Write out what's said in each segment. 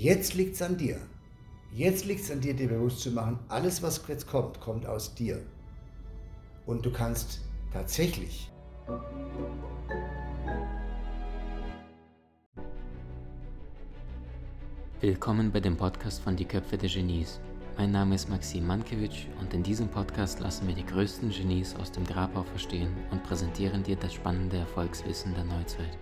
Jetzt liegt es an dir. Jetzt liegt es an dir, dir bewusst zu machen, alles, was jetzt kommt, kommt aus dir. Und du kannst tatsächlich Willkommen bei dem Podcast von Die Köpfe der Genies. Mein Name ist Maxim Mankewitsch und in diesem Podcast lassen wir die größten Genies aus dem Grabau verstehen und präsentieren dir das spannende Erfolgswissen der Neuzeit.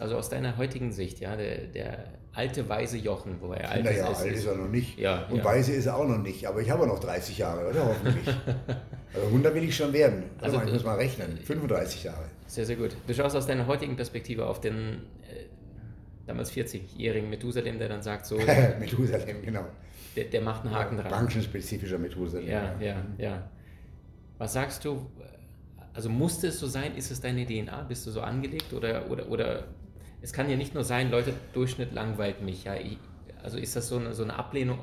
Also aus deiner heutigen Sicht, ja, der, der alte weise Jochen, wo er alt naja, ist. alt ist er noch nicht. Ja, und ja. weise ist er auch noch nicht, aber ich habe noch 30 Jahre, oder? Hoffentlich. also 100 will ich schon werden. Warte Also, mal, ich muss mal äh, rechnen. 35 Jahre. Sehr, sehr gut. Du schaust aus deiner heutigen Perspektive auf den äh, damals 40-jährigen Methusalem, der dann sagt, so, Methusalem, genau. der, der macht einen Haken dran. Branchenspezifischer Methusalem. Ja, ja, ja. Was sagst du? Also musste es so sein? Ist es deine DNA? Bist du so angelegt? Oder, oder, oder es kann ja nicht nur sein, Leute, Durchschnitt langweilt mich. Ja? Ich, also ist das so eine, so eine Ablehnung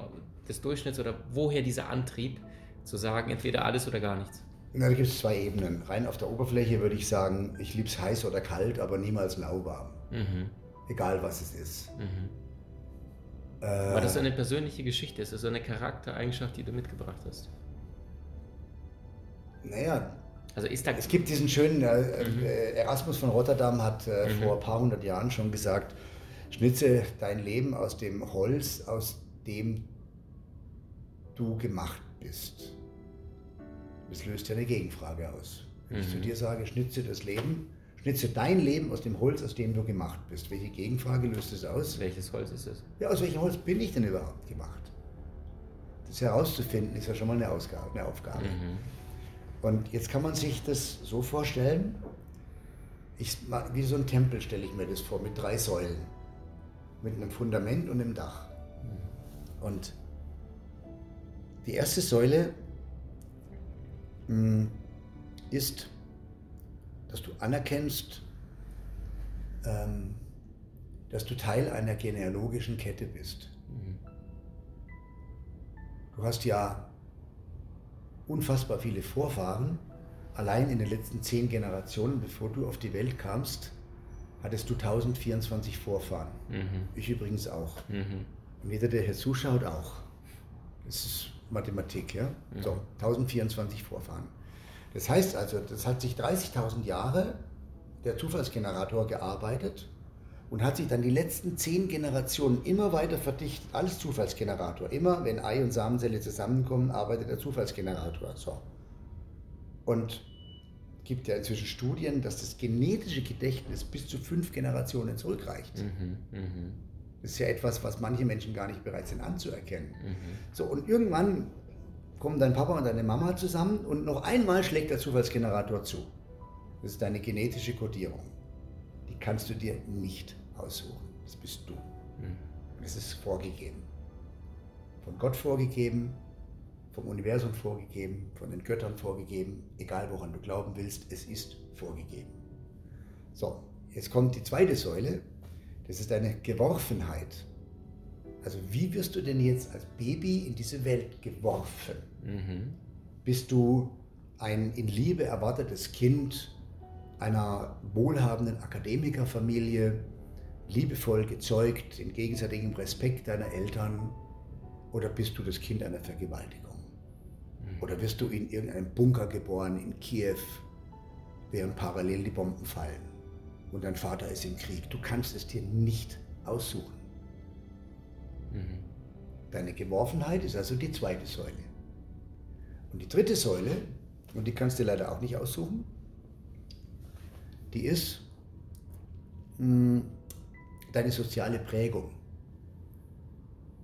des Durchschnitts oder woher dieser Antrieb zu sagen, entweder alles oder gar nichts? Na, da gibt es zwei Ebenen. Rein auf der Oberfläche würde ich sagen, ich liebe es heiß oder kalt, aber niemals lauwarm. Mhm. Egal was es ist. Mhm. Äh, War das so eine persönliche Geschichte? Ist das so eine Charaktereigenschaft, die du mitgebracht hast? naja, Also ist da. Es gibt diesen schönen, äh, Mhm. Erasmus von Rotterdam hat äh, Mhm. vor ein paar hundert Jahren schon gesagt, schnitze dein Leben aus dem Holz, aus dem du gemacht bist. Das löst ja eine Gegenfrage aus. Wenn ich Mhm. zu dir sage, schnitze das Leben, schnitze dein Leben aus dem Holz, aus dem du gemacht bist. Welche Gegenfrage löst es aus? welches Holz ist es? Ja, aus welchem Holz bin ich denn überhaupt gemacht? Das herauszufinden, ist ja schon mal eine, Ausgabe, eine Aufgabe. Mhm. Und jetzt kann man sich das so vorstellen, ich, wie so ein Tempel stelle ich mir das vor, mit drei Säulen. Mit einem Fundament und einem Dach. Und die erste Säule mh, ist, dass du anerkennst, ähm, dass du Teil einer genealogischen Kette bist. Mhm. Du hast ja unfassbar viele Vorfahren. Allein in den letzten zehn Generationen, bevor du auf die Welt kamst, hattest du 1024 Vorfahren. Mhm. Ich übrigens auch. Mhm. Und jeder, der hier zuschaut, auch. Das ist Mathematik, ja? So, 1024 Vorfahren. Das heißt also, das hat sich 30.000 Jahre der Zufallsgenerator gearbeitet und hat sich dann die letzten zehn Generationen immer weiter verdichtet. Alles Zufallsgenerator. Immer, wenn Ei und Samenzelle zusammenkommen, arbeitet der Zufallsgenerator. So. Und gibt ja inzwischen Studien, dass das genetische Gedächtnis bis zu fünf Generationen zurückreicht. Mhm. Mhm. Das ist ja etwas, was manche Menschen gar nicht bereit sind anzuerkennen. Mhm. So, und irgendwann kommen dein Papa und deine Mama zusammen und noch einmal schlägt der Zufallsgenerator zu. Das ist deine genetische Kodierung. Die kannst du dir nicht aussuchen. Das bist du. Mhm. Es ist vorgegeben. Von Gott vorgegeben, vom Universum vorgegeben, von den Göttern vorgegeben, egal woran du glauben willst, es ist vorgegeben. So, jetzt kommt die zweite Säule, das ist deine Geworfenheit. Also wie wirst du denn jetzt als Baby in diese Welt geworfen? Mhm. Bist du ein in Liebe erwartetes Kind einer wohlhabenden Akademikerfamilie, liebevoll gezeugt, in gegenseitigem Respekt deiner Eltern? Oder bist du das Kind einer Vergewaltigung? Oder wirst du in irgendeinem Bunker geboren in Kiew, während parallel die Bomben fallen und dein Vater ist im Krieg? Du kannst es dir nicht aussuchen. Mhm. Deine Geworfenheit ist also die zweite Säule. Und die dritte Säule, und die kannst du leider auch nicht aussuchen, die ist mh, deine soziale Prägung.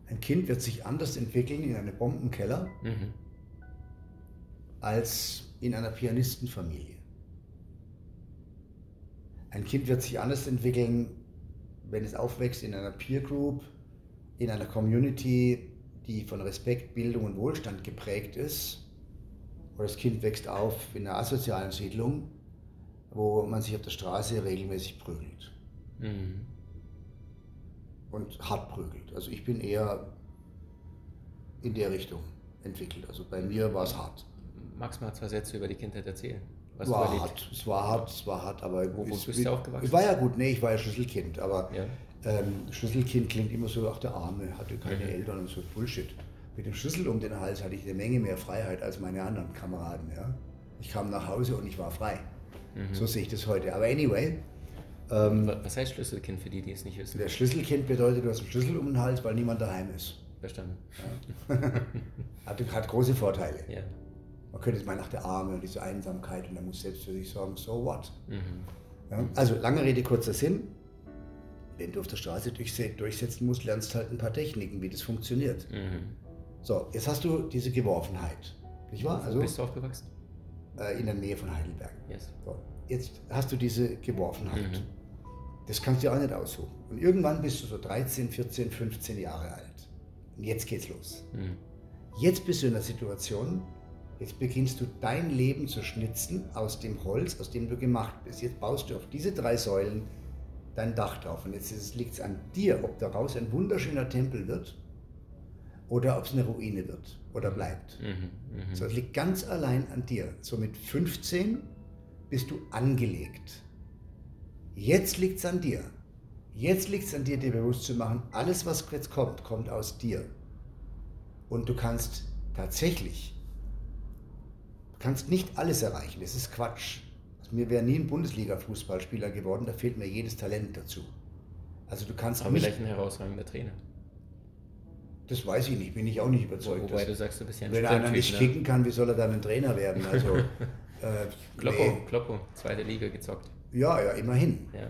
Ein Kind wird sich anders entwickeln in einem Bombenkeller Mhm. als in einer Pianistenfamilie. Ein Kind wird sich anders entwickeln, wenn es aufwächst in einer Peer Group, in einer Community, die von Respekt, Bildung und Wohlstand geprägt ist. Oder das Kind wächst auf in einer asozialen Siedlung, wo man sich auf der Straße regelmäßig prügelt Mhm. Und hart prügelt. Also ich bin eher in der Richtung entwickelt. Also bei mir war es hart. Magst du mal zwei Sätze über die Kindheit erzählen? Was war erlebt? hart, es war hart, es war hart, aber Wo- wo bist du aufgewachsen? Ich war ja gut, nee, ich war ja Schlüsselkind, aber Ja. ähm, Schlüsselkind klingt immer so, ach der Arme, hatte keine mhm. Eltern und so Bullshit. Mit dem Schlüssel um den Hals hatte ich eine Menge mehr Freiheit als meine anderen Kameraden. Ja? Ich kam nach Hause und ich war frei. Mhm. So sehe ich das heute. Aber anyway. Ähm, Was heißt Schlüsselkind für die, die es nicht wissen? Der Schlüsselkind bedeutet, du hast einen Schlüssel um den Hals, weil niemand daheim ist. Verstanden. Ja. hat, hat, große Vorteile. Ja. Man könnte jetzt mal nach der Arme und diese Einsamkeit und er muss selbst für sich sorgen, so what? Mhm. Ja? Also lange Rede, kurzer Sinn. Wenn du auf der Straße durchsetzen musst, lernst du halt ein paar Techniken, wie das funktioniert. Mhm. So, jetzt hast du diese Geworfenheit. Nicht wahr? Also, Wo bist du aufgewachsen? Äh, in der Nähe von Heidelberg. Yes. So, jetzt hast du diese Geworfenheit. Mhm. Das kannst du auch nicht aussuchen. Und irgendwann bist du so 13, 14, 15 Jahre alt. Und jetzt geht's los. Mhm. Jetzt bist du in der Situation, jetzt beginnst du dein Leben zu schnitzen aus dem Holz, aus dem du gemacht bist. Jetzt baust du auf diese drei Säulen dein Dach drauf. Und jetzt liegt es an dir, ob daraus ein wunderschöner Tempel wird oder ob es eine Ruine wird oder bleibt. Mhm, mh. So, es liegt ganz allein an dir. So mit 15 bist du angelegt. Jetzt liegt es an dir. Jetzt liegt es an dir, dir bewusst zu machen, alles, was jetzt kommt, kommt aus dir. Und du kannst tatsächlich, du kannst nicht alles erreichen. Das ist Quatsch. Also mir wäre nie ein Bundesliga-Fußballspieler geworden, da fehlt mir jedes Talent dazu. Also du kannst Aber nicht... vielleicht ein herausragender Trainer. Das weiß ich nicht, bin ich auch nicht überzeugt. Wobei du sagst, du bist ja ein Wenn einer nicht ne? kicken kann, wie soll er dann ein Trainer werden? Also, äh, Kloppo, nee. Kloppo, zweite Liga gezockt. Ja, ja, immerhin. Ja.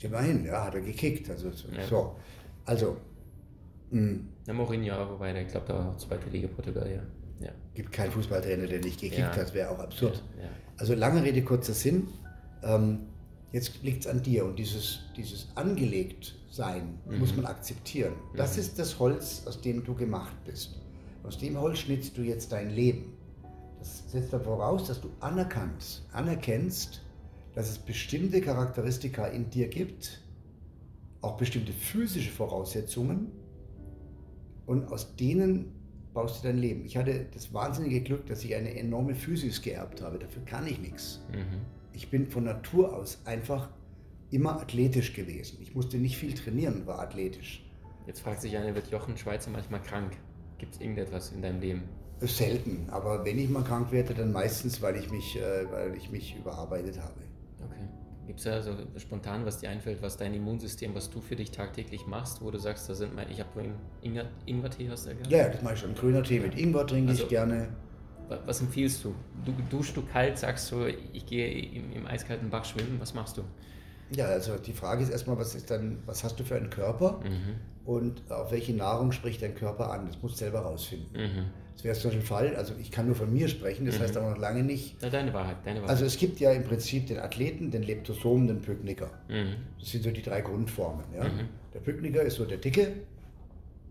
Immerhin, ja, hat er gekickt. Also, ja. so. also mh. Hm. Na, Mourinho, wobei, der glaubt auch zweite Liga Portugal, ja. ja. Gibt keinen Fußballtrainer, der nicht gekickt ja. hat, wäre auch absurd. Ja. Also lange Rede, kurzer Sinn. Ähm, jetzt liegt es an dir und dieses, dieses angelegt sein, mhm. muss man akzeptieren. Das mhm. ist das Holz, aus dem du gemacht bist. Aus dem Holz schnitzt du jetzt dein Leben. Das setzt voraus, dass du anerkannt, anerkennst, dass es bestimmte Charakteristika in dir gibt, auch bestimmte physische Voraussetzungen und aus denen baust du dein Leben. Ich hatte das wahnsinnige Glück, dass ich eine enorme Physis geerbt habe. Dafür kann ich nichts. Mhm. Ich bin von Natur aus einfach immer athletisch gewesen. Ich musste nicht viel trainieren, war athletisch. Jetzt fragt sich einer, wird Jochen Schweizer manchmal krank? Gibt es irgendetwas in deinem Leben? Selten, aber wenn ich mal krank werde, dann meistens, weil ich mich, äh, weil ich mich überarbeitet habe. Gibt es da so spontan, was dir einfällt, was dein Immunsystem, was du für dich tagtäglich machst, wo du sagst, da sind meine, ich habe vorhin Ingwer, Ingwertee, hast du ja gerne? Ja, das mache ich schon. Grüner Tee mit Ingwer trinke also, ich gerne. Was empfiehlst du? du? Duschst du kalt, sagst du, ich gehe im, im eiskalten Bach schwimmen, was machst du? Ja, also die Frage ist erstmal, was ist dann, was hast du für einen Körper mhm. und auf welche Nahrung spricht dein Körper an? Das musst du selber rausfinden. Mhm. Das wäre zum Beispiel Fall, also ich kann nur von mir sprechen, das mhm. heißt aber noch lange nicht. Na, deine Wahrheit, deine Wahrheit. Also es gibt ja im Prinzip den Athleten, den Leptosom, den Pykniker. Mhm. Das sind so die drei Grundformen. Ja? Mhm. Der Pykniker ist so der Dicke,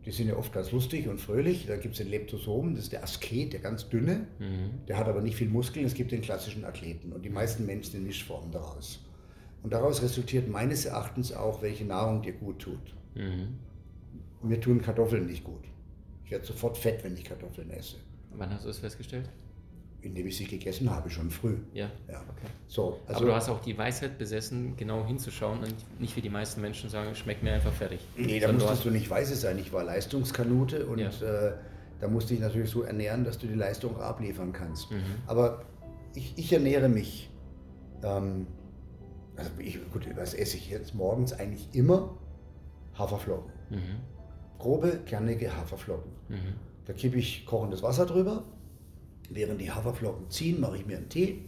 die sind ja oft ganz lustig und fröhlich. Da gibt es den Leptosom, das ist der Asket, der ganz dünne. Mhm. Der hat aber nicht viel Muskeln. Es gibt den klassischen Athleten. Und die meisten Menschen sind Mischformen daraus. Und daraus resultiert meines Erachtens auch, welche Nahrung dir gut tut. Mhm. Mir tun Kartoffeln nicht gut. Ich werde sofort fett, wenn ich Kartoffeln esse. Wann hast du das festgestellt? Indem ich sie gegessen habe, schon früh. Ja. ja. Okay. So, also, Aber du hast auch die Weisheit besessen, genau hinzuschauen und nicht wie die meisten Menschen sagen, schmeckt mir einfach fertig. Nee, da musstest du, du nicht weise sein. Ich war Leistungskanute und ja. äh, da musste ich natürlich so ernähren, dass du die Leistung abliefern kannst. Mhm. Aber ich, ich, ernähre mich ähm, also ich, gut, was esse ich jetzt morgens eigentlich immer? Haferflocken. Mhm. Grobe, kernige Haferflocken. Mhm. Da kippe ich kochendes Wasser drüber. Während die Haferflocken ziehen, mache ich mir einen Tee.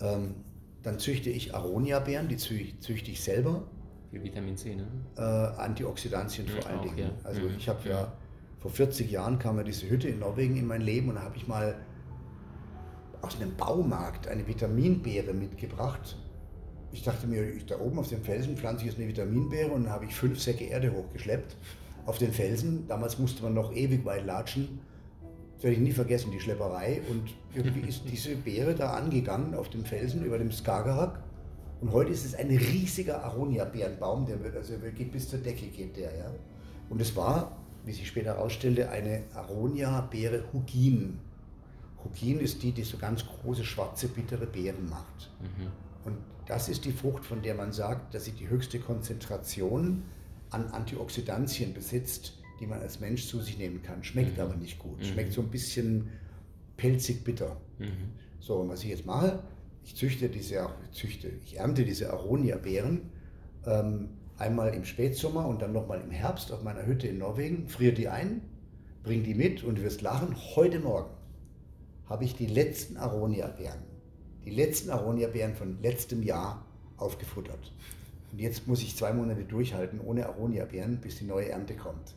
Ähm, dann züchte ich Aronia-Beeren, die züchte ich selber. Wie Vitamin C, ne? Äh, Antioxidantien vor allen Dingen. Ja. Also mhm. ich habe ja, vor 40 Jahren kam ja diese Hütte in Norwegen in mein Leben und da habe ich mal aus einem Baumarkt eine Vitaminbeere mitgebracht ich dachte mir, ich, da oben auf dem Felsen pflanze ich jetzt eine Vitaminbeere und dann habe ich fünf Säcke Erde hochgeschleppt auf den Felsen. Damals musste man noch ewig weit latschen. Das werde ich nie vergessen, die Schlepperei. Und irgendwie ist diese Beere da angegangen auf dem Felsen über dem Skagerrak. Und heute ist es ein riesiger Aronia-Beerenbaum, der wird, also geht bis zur Decke geht der, ja. Und es war, wie sich später herausstellte, eine Aronia-Beere Hugin. Hugin ist die, die so ganz große, schwarze, bittere Beeren macht. Mhm. Und das ist die Frucht, von der man sagt, dass sie die höchste Konzentration an Antioxidantien besitzt, die man als Mensch zu sich nehmen kann. Schmeckt Mhm. aber nicht gut. Mhm. Schmeckt so ein bisschen pelzig bitter. Mhm. So, und was ich jetzt mache, ich züchte diese, ich züchte, ich ernte diese Aronia-Beeren ähm, einmal im Spätsommer und dann nochmal im Herbst auf meiner Hütte in Norwegen, friere die ein, bring die mit und du wirst lachen, heute Morgen habe ich die letzten Aronia-Beeren, die letzten Aronia-Beeren von letztem Jahr aufgefuttert. Und jetzt muss ich zwei Monate durchhalten ohne Aronia-Beeren, bis die neue Ernte kommt.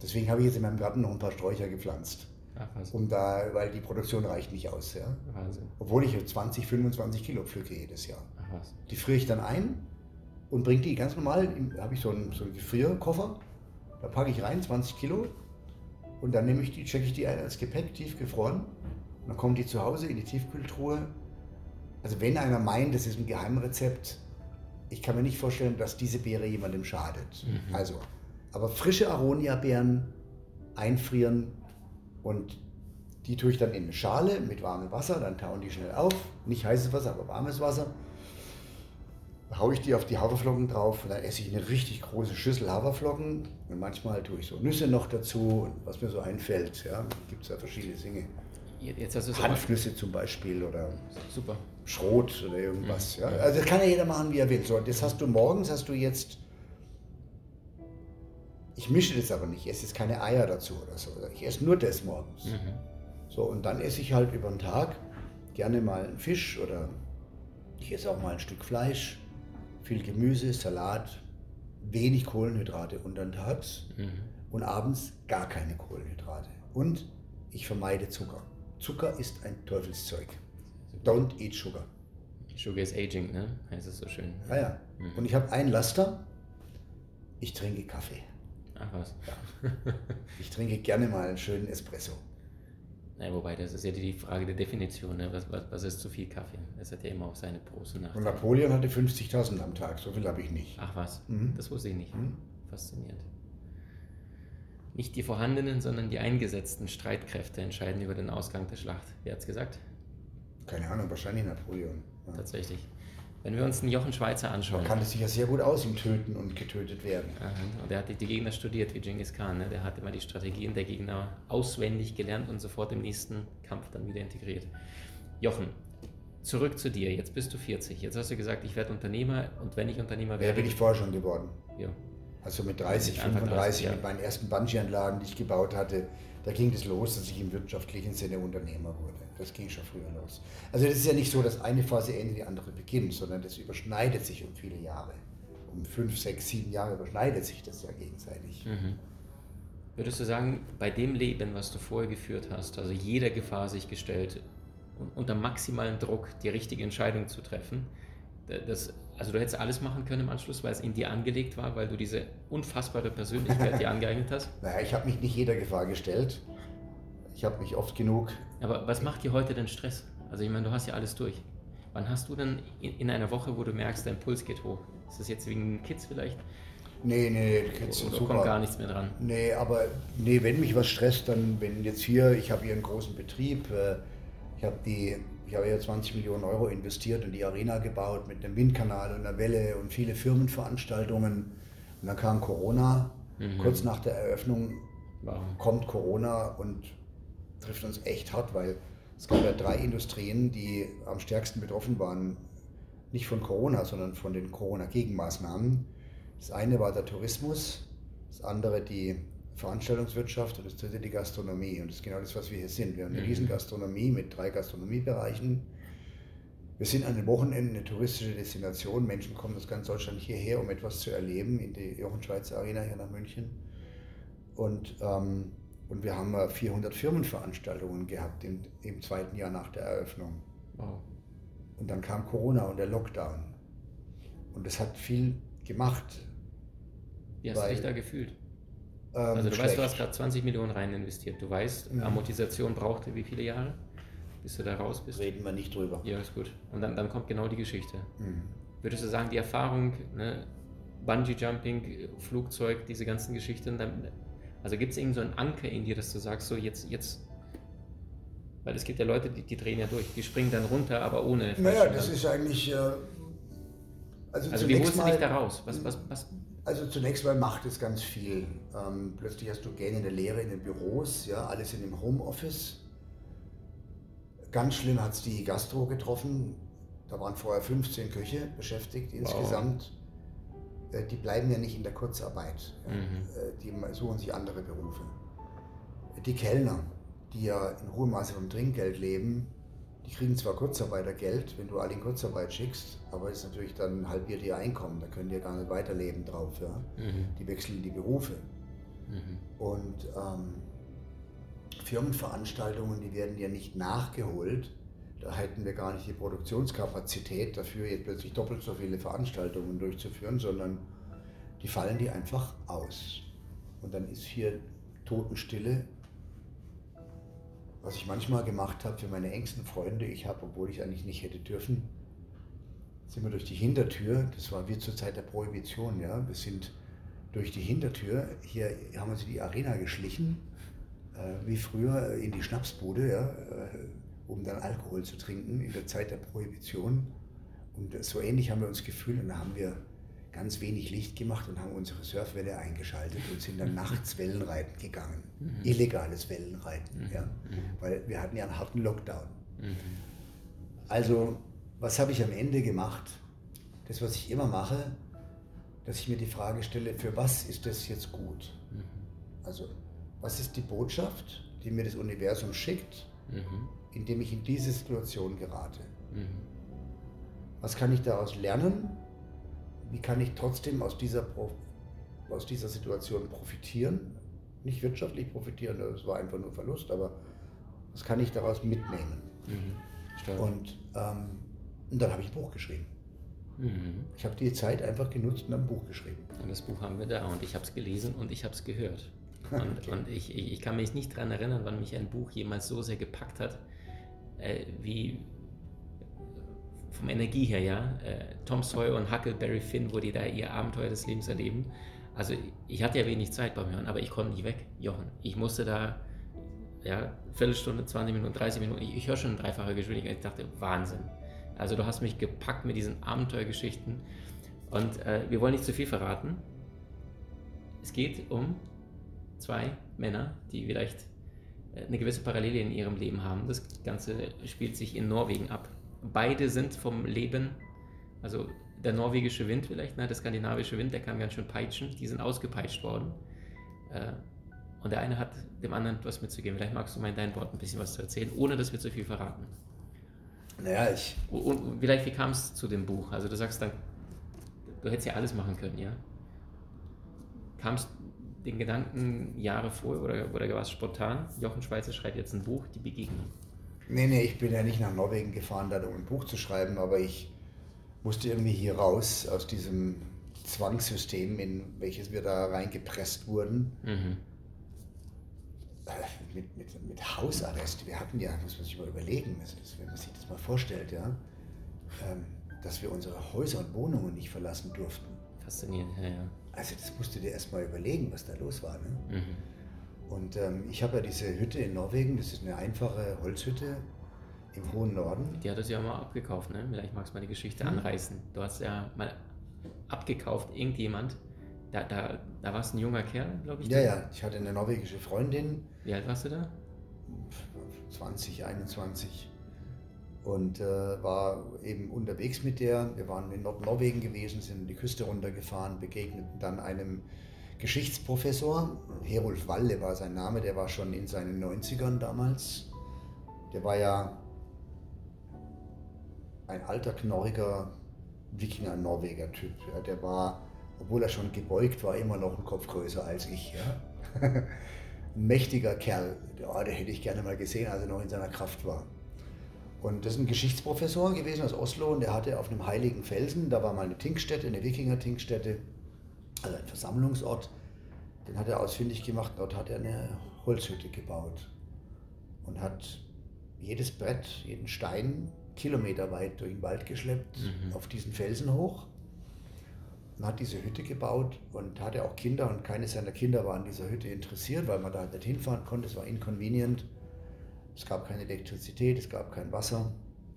Deswegen habe ich jetzt in meinem Garten noch ein paar Sträucher gepflanzt. Ach. Um da, weil die Produktion reicht nicht aus. Ja? Wahnsinn. Obwohl ich 20, 25 Kilo pflücke jedes Jahr. Ach. Die friere ich dann ein und bringe die ganz normal, da habe ich so einen, so einen Gefrierkoffer, da packe ich rein 20 Kilo und dann nehme ich die, checke ich die ein als Gepäck, tiefgefroren. Und dann kommen die zu Hause in die Tiefkühltruhe. Also wenn einer meint, das ist ein Geheimrezept, ich kann mir nicht vorstellen, dass diese Beere jemandem schadet. Mhm. Also, aber frische Aronia-Beeren einfrieren und die tue ich dann in eine Schale mit warmem Wasser, dann tauen die schnell auf. Nicht heißes Wasser, aber warmes Wasser. Haue ich die auf die Haferflocken drauf und dann esse ich eine richtig große Schüssel Haferflocken. Und manchmal tue ich so Nüsse noch dazu, was mir so einfällt. Ja, gibt es ja verschiedene Dinge. Jetzt Hanfnüsse zum Beispiel oder Super. Schrot oder irgendwas. Mhm. Ja. Also das kann ja jeder machen, wie er will. So, das hast du morgens, hast du jetzt. Ich mische das aber nicht, ich esse jetzt keine Eier dazu oder so. Ich esse nur das morgens. Mhm. So, und dann esse ich halt über den Tag gerne mal einen Fisch oder ich esse auch mal ein Stück Fleisch, viel Gemüse, Salat, wenig Kohlenhydrate untertags Mhm. und abends gar keine Kohlenhydrate. Und ich vermeide Zucker. Zucker ist ein Teufelszeug. Don't eat sugar. Sugar is aging, ne? Heißt es so schön. Ah ja. Mhm. Und ich habe ein Laster. Ich trinke Kaffee. Ach was. Ich trinke gerne mal einen schönen Espresso. Naja, wobei, das ist ja die Frage der Definition. Ne? Was, was, was ist zu viel Kaffee? Das hat ja immer auch seine Pros und Und. Napoleon hatte 50.000 am Tag. So viel habe ich nicht. Ach was, Mhm. das wusste ich nicht. Mhm. Faszinierend. Nicht die vorhandenen, sondern die eingesetzten Streitkräfte entscheiden über den Ausgang der Schlacht. Wer hat's gesagt? Keine Ahnung, wahrscheinlich Napoleon. Ja. Tatsächlich. Wenn wir uns den Jochen Schweizer anschauen, Man kannte sich ja sehr gut aus im Töten und getötet werden. Und der hat die, Gegner studiert wie Genghis Khan. Ne? Der hat immer die Strategien der Gegner auswendig gelernt und sofort im nächsten Kampf dann wieder integriert. Jochen, zurück zu dir. Jetzt bist du 40. Jetzt hast du gesagt, ich werde Unternehmer und wenn ich Unternehmer Wer werde. bin ich vorher schon geworden? Ja. Also mit 30, Anfang 35, 30, ja. mit meinen ersten Bungee-Anlagen, die ich gebaut hatte, da ging es los, dass ich im wirtschaftlichen Sinne Unternehmer wurde. Das ging schon früher los. Also das ist ja nicht so, dass eine Phase endet, die andere beginnt, sondern das überschneidet sich um viele Jahre. Um fünf, sechs, sieben Jahre überschneidet sich das ja gegenseitig. Mhm. Würdest du sagen, bei dem Leben, was du vorher geführt hast, also jeder Gefahr sich gestellt und unter maximalem Druck die richtige Entscheidung zu treffen, da- das, also du hättest alles machen können im Anschluss, weil es in dir angelegt war, weil du diese unfassbare Persönlichkeit dir angeeignet hast. Naja, ich habe mich nicht jeder Gefahr gestellt. Ich habe mich oft genug Aber was macht dir heute denn Stress? Also ich meine, du hast ja alles durch. Wann hast du denn in, in einer Woche, wo du merkst, dein Puls geht hoch? Ist das jetzt wegen den Kids vielleicht? Nee, nee, Kids sind super. kommt gar nichts mehr dran? Nee, aber nee, wenn mich was stresst, dann wenn jetzt hier, ich habe hier einen großen Betrieb, äh, ich habe die, ich habe ja 20 Millionen Euro investiert und die Arena gebaut mit einem Windkanal und einer Welle und viele Firmenveranstaltungen. Und dann kam Corona. Mhm. Kurz nach der Eröffnung Wow. kommt Corona und trifft uns echt hart, weil es gab ja drei Industrien, die am stärksten betroffen waren, nicht von Corona, sondern von den Corona-Gegenmaßnahmen. Das eine war der Tourismus, das andere die Veranstaltungswirtschaft und das dritte die Gastronomie. Und das ist genau das, was wir hier sind. Wir haben eine Mhm. riesen Gastronomie mit drei Gastronomiebereichen. Wir sind an den Wochenenden eine touristische Destination. Menschen kommen aus ganz Deutschland hierher, um etwas zu erleben, in die Jochen Schweizer Arena hier nach München. Und, ähm, und wir haben äh, 400 Firmenveranstaltungen gehabt im, im zweiten Jahr nach der Eröffnung. wow. Und dann kam Corona und der Lockdown. Und das hat viel gemacht. Wie hast Weil- du dich da gefühlt? Ähm, Also du weißt, du hast schlecht. gerade 20 Millionen rein investiert. Du weißt, Mhm. Amortisation brauchte wie viele Jahre, bis du da raus bist? Reden wir nicht drüber. Ja, ist gut. Und dann, dann kommt genau die Geschichte. Mhm. Würdest du sagen, die Erfahrung, ne, Bungee-Jumping, Flugzeug, diese ganzen Geschichten, dann, also gibt es irgend so einen Anker in dir, dass du sagst, so jetzt, jetzt, weil es gibt ja Leute, die, die drehen ja durch, die springen dann runter, aber ohne Naja, das ist eigentlich, äh, Also, also wie holst du dich da raus? Was, was, was? Also zunächst mal macht es ganz viel. Ähm, plötzlich hast du Gähne in der Lehre in den Büros, ja, alles in dem Homeoffice. Ganz schlimm hat es die Gastro getroffen. Da waren vorher 15 Köche beschäftigt insgesamt. Wow. Äh, die bleiben ja nicht in der Kurzarbeit. Mhm. Äh, die suchen sich andere Berufe. Die Kellner, die ja in hohem Maße vom Trinkgeld leben, die kriegen zwar Kurzarbeitergeld, wenn du alle in Kurzarbeit schickst, aber es ist natürlich dann halbiert ihr Einkommen, da können die ja gar nicht weiterleben drauf. Ja? Mhm. Die wechseln die Berufe. Mhm. Und ähm, Firmenveranstaltungen, die werden ja nicht nachgeholt. Da hätten wir gar nicht die Produktionskapazität dafür, jetzt plötzlich doppelt so viele Veranstaltungen durchzuführen, sondern die fallen die einfach aus. Und dann ist hier Totenstille was ich manchmal gemacht habe für meine engsten Freunde, ich habe, obwohl ich eigentlich nicht hätte dürfen, sind wir durch die Hintertür, das war wie zur Zeit der Prohibition, ja, wir sind durch die Hintertür, hier haben wir uns in die Arena geschlichen, äh, wie früher in die Schnapsbude, ja, äh, um dann Alkohol zu trinken in der Zeit der Prohibition. Und so ähnlich haben wir uns gefühlt und da haben wir ganz wenig Licht gemacht und haben unsere Surfwelle eingeschaltet und sind dann nachts Wellenreiten gegangen. Mhm. Illegales Wellenreiten, mhm. ja. Mhm. weil wir hatten ja einen harten Lockdown. Mhm. Also, was habe ich am Ende gemacht? Das, was ich immer mache, dass ich mir die Frage stelle, für was ist das jetzt gut? Mhm. Also, was ist die Botschaft, die mir das Universum schickt, mhm. indem ich in diese Situation gerate? Was kann ich daraus lernen? wie kann ich trotzdem aus dieser, aus dieser Situation profitieren? Nicht wirtschaftlich profitieren, das war einfach nur Verlust, aber was kann ich daraus mitnehmen? Mhm. Und, ähm, und dann habe ich ein Buch geschrieben. Mhm. Ich habe die Zeit einfach genutzt und ein Buch geschrieben. Und das Buch haben wir da und ich habe es gelesen und ich habe es gehört. Und, okay. und ich, ich, kann mich nicht daran erinnern, wann mich ein Buch jemals so sehr gepackt hat, äh, wie, vom Energie her, ja. Äh, Tom Sawyer und Huckleberry Finn, wo die da ihr Abenteuer des Lebens erleben. Also ich hatte ja wenig Zeit beim Hören, aber ich konnte nicht weg, Jochen. Ich musste da, ja, Viertelstunde, 20 Minuten, 30 Minuten, ich, ich höre schon in dreifacher Geschwindigkeit. Ich dachte, Wahnsinn. Also du hast mich gepackt mit diesen Abenteuergeschichten. Und äh, wir wollen nicht zu viel verraten. Es geht um zwei Männer, die vielleicht eine gewisse Parallele in ihrem Leben haben. Das Ganze spielt sich in Norwegen ab. Beide sind vom Leben, also der norwegische Wind vielleicht, ne, der skandinavische Wind, der kann ganz schön peitschen, die sind ausgepeitscht worden. Äh, und der eine hat dem anderen was mitzugeben. Vielleicht magst du mal in deinen Worten ein bisschen was zu erzählen, ohne dass wir zu viel verraten. Naja, ich. Und vielleicht, wie kam es zu dem Buch? Also, du sagst dann, du hättest ja alles machen können, ja? Kamst den Gedanken Jahre vor oder, oder war es spontan? Jochen Schweizer schreibt jetzt ein Buch, die Begegnung. Nee, nee, ich bin ja nicht nach Norwegen gefahren, da um ein Buch zu schreiben, aber ich musste irgendwie hier raus aus diesem Zwangssystem, in welches wir da reingepresst wurden. Mhm. Äh, mit, mit, mit Hausarrest. Wir hatten ja, muss man sich mal überlegen, wenn man sich das mal vorstellt, ja, ähm, dass wir unsere Häuser und Wohnungen nicht verlassen durften. Faszinierend, ja, ja. Also das musst du dir erst mal überlegen, was da los war. Ne? Mhm. Und ähm, ich habe ja diese Hütte in Norwegen, das ist eine einfache Holzhütte im hohen Norden. Die hat es ja mal abgekauft, ne? Vielleicht magst du mal die Geschichte mhm. anreißen. Du hast ja mal abgekauft, irgendjemand. Da, da, da warst ein junger Kerl, glaube ich. Ja, ja, ich hatte eine norwegische Freundin. Wie alt warst du da? 20, 21. Und äh, war eben unterwegs mit der. Wir waren in Nordnorwegen gewesen, sind die Küste runtergefahren, begegneten dann einem Geschichtsprofessor, Herolf Walle war sein Name, der war schon in seinen 90ern damals. Der war ja ein alter, knorriger Wikinger-Norweger-Typ. Ja, der war, obwohl er schon gebeugt war, immer noch ein Kopf größer als ich. Ja. ein mächtiger Kerl, ja, den hätte ich gerne mal gesehen, als er noch in seiner Kraft war. Und das ist ein Geschichtsprofessor gewesen aus Oslo und der hatte auf einem heiligen Felsen, da war mal eine Tinkstätte, eine Wikinger-Tinkstätte, also ein Versammlungsort, den hat er ausfindig gemacht. Dort hat er eine Holzhütte gebaut und hat jedes Brett, jeden Stein kilometerweit durch den Wald geschleppt, mhm. auf diesen Felsen hoch und hat diese Hütte gebaut und hatte auch Kinder und keines seiner Kinder war an dieser Hütte interessiert, weil man da nicht hinfahren konnte, es war inconvenient. Es gab keine Elektrizität, es gab kein Wasser.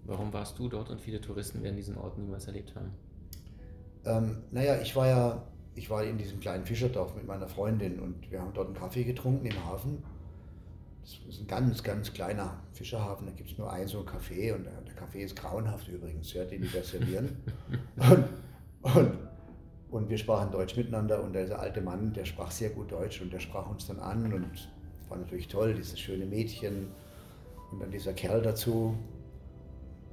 Warum warst du dort und viele Touristen werden diesen Ort niemals erlebt haben? Ähm, naja, ich war ja, ich war in diesem kleinen Fischerdorf mit meiner Freundin und wir haben dort einen Kaffee getrunken im Hafen. Das ist ein ganz, ganz kleiner Fischerhafen, da gibt es nur ein so ein Café und der, der Kaffee ist grauenhaft übrigens, ja, den die da servieren. und, und, und wir sprachen Deutsch miteinander und dieser alte Mann, der sprach sehr gut Deutsch und der sprach uns dann an und war natürlich toll, dieses schöne Mädchen und dann dieser Kerl dazu.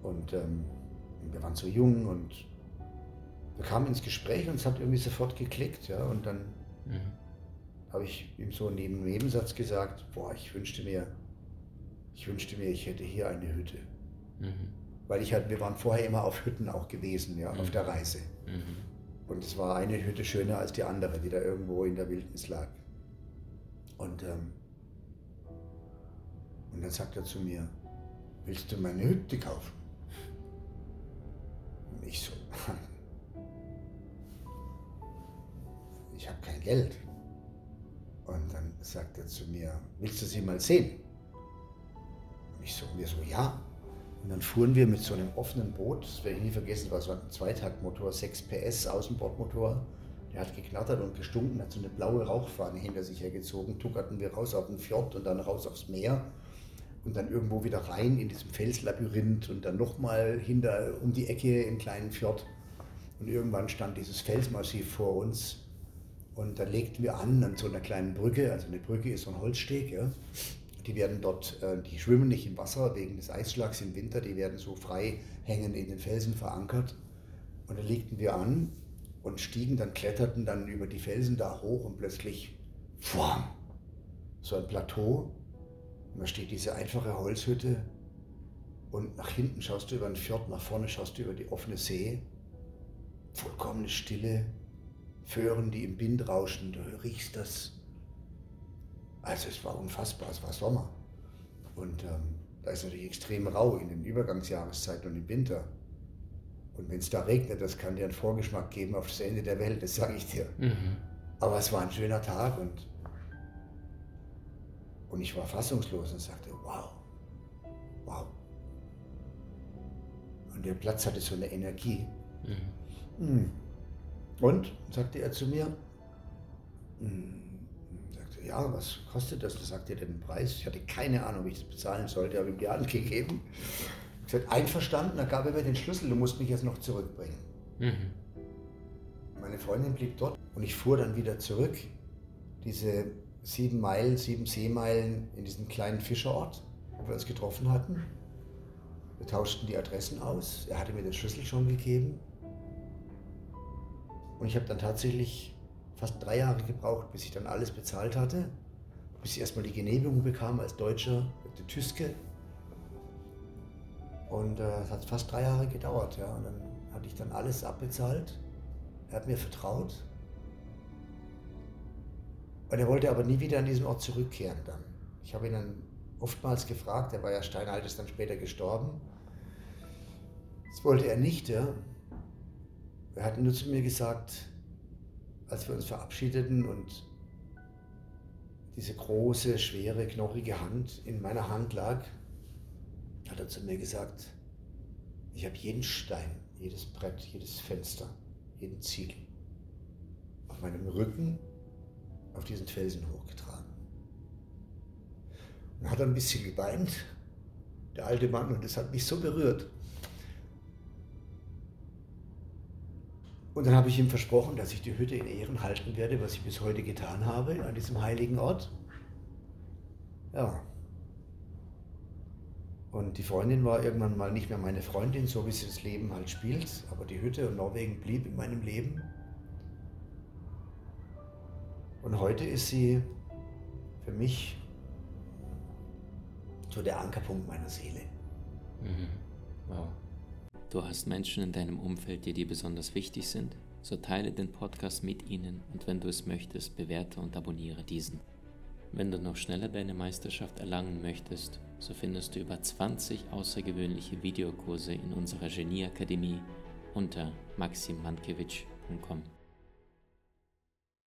Und ähm, wir waren so jung und wir kamen ins Gespräch und es hat irgendwie sofort geklickt. Ja? Und dann mhm. habe ich ihm so neben Nebensatz gesagt, boah, ich wünschte mir, ich wünschte mir, ich hätte hier eine Hütte. Mhm. Weil ich halt, wir waren vorher immer auf Hütten auch gewesen, ja, mhm. auf der Reise. Mhm. Und es war eine Hütte schöner als die andere, die da irgendwo in der Wildnis lag. Und, ähm, und dann sagt er zu mir, willst du meine Hütte kaufen? Und ich so, ich habe kein Geld. Und dann sagt er zu mir, willst du sie mal sehen? Und ich so, wir so, ja. Und dann fuhren wir mit so einem offenen Boot, das werde ich nie vergessen, war so ein Zweitaktmotor, 6 PS, Außenbordmotor. Der hat geknattert und gestunken, hat so eine blaue Rauchfahne hinter sich hergezogen. Tuckerten wir raus auf den Fjord und dann raus aufs Meer und dann irgendwo wieder rein in diesem Felslabyrinth und dann nochmal hinter um die Ecke im kleinen Fjord. Und irgendwann stand dieses Felsmassiv vor uns und da legten wir an an so einer kleinen Brücke, also eine Brücke ist so ein Holzsteg, ja. Die werden dort, äh, die schwimmen nicht im Wasser wegen des Eisschlags im Winter, die werden so frei hängen in den Felsen verankert. Und da legten wir an und stiegen dann, kletterten dann über die Felsen da hoch und plötzlich, pfuam, so ein Plateau. Und da steht diese einfache Holzhütte und nach hinten schaust du über den Fjord, nach vorne schaust du über die offene See. Vollkommene Stille, Föhren, die im Wind rauschen, du riechst das. Also es war unfassbar, es war Sommer. Und ähm, da ist natürlich extrem rau in den Übergangsjahreszeiten und im Winter. Und wenn es da regnet, das kann dir einen Vorgeschmack geben auf das Ende der Welt, das sage ich dir. Mhm. Aber es war ein schöner Tag und, und ich war fassungslos und sagte, wow, wow. Und der Platz hatte so eine Energie. Mhm. Mhm. Und, sagte er zu mir, hm, sagte, ja, was kostet das? Da sagte er den Preis. Ich hatte keine Ahnung, wie ich das bezahlen sollte, habe ihm die Hand gegeben. Ich gesagt, einverstanden, dann gab er mir den Schlüssel, du musst mich jetzt noch zurückbringen. Mhm. Meine Freundin blieb dort und ich fuhr dann wieder zurück, diese sieben Meilen, sieben Seemeilen in diesen kleinen Fischerort, wo wir uns getroffen hatten. Wir tauschten die Adressen aus. Er hatte mir den Schlüssel schon gegeben. Und ich habe dann tatsächlich fast drei Jahre gebraucht, bis ich dann alles bezahlt hatte, bis ich erstmal die Genehmigung bekam als Deutscher, die Tüske. Und äh, es äh, hat fast drei Jahre gedauert. Ja. Und dann hatte ich dann alles abbezahlt. Er hat mir vertraut. Und er wollte aber nie wieder an diesen Ort zurückkehren dann. Ich habe ihn dann oftmals gefragt, er war ja steinalt, ist dann später gestorben. Das wollte er nicht, ja. Er hat nur zu mir gesagt, als wir uns verabschiedeten und diese große, schwere, knochige Hand in meiner Hand lag, hat er zu mir gesagt, ich habe jeden Stein, jedes Brett, jedes Fenster, jeden Ziegel auf meinem Rücken auf diesen Felsen hochgetragen. Und hat ein bisschen geweint, der alte Mann, und es hat mich so berührt. Und dann habe ich ihm versprochen, dass ich die Hütte in Ehren halten werde, was ich bis heute getan habe an diesem heiligen Ort. Ja. Und die Freundin war irgendwann mal nicht mehr meine Freundin, so wie sie das Leben halt spielt. Aber die Hütte und Norwegen blieb in meinem Leben. Und heute ist sie für mich so der Ankerpunkt meiner Seele. Mhm. Wow. Du hast Menschen in deinem Umfeld, die dir besonders wichtig sind? So teile den Podcast mit ihnen und wenn du es möchtest, bewerte und abonniere diesen. Wenn du noch schneller deine Meisterschaft erlangen möchtest, so findest du über 20 außergewöhnliche Videokurse in unserer Genieakademie unter maximandkevich.com.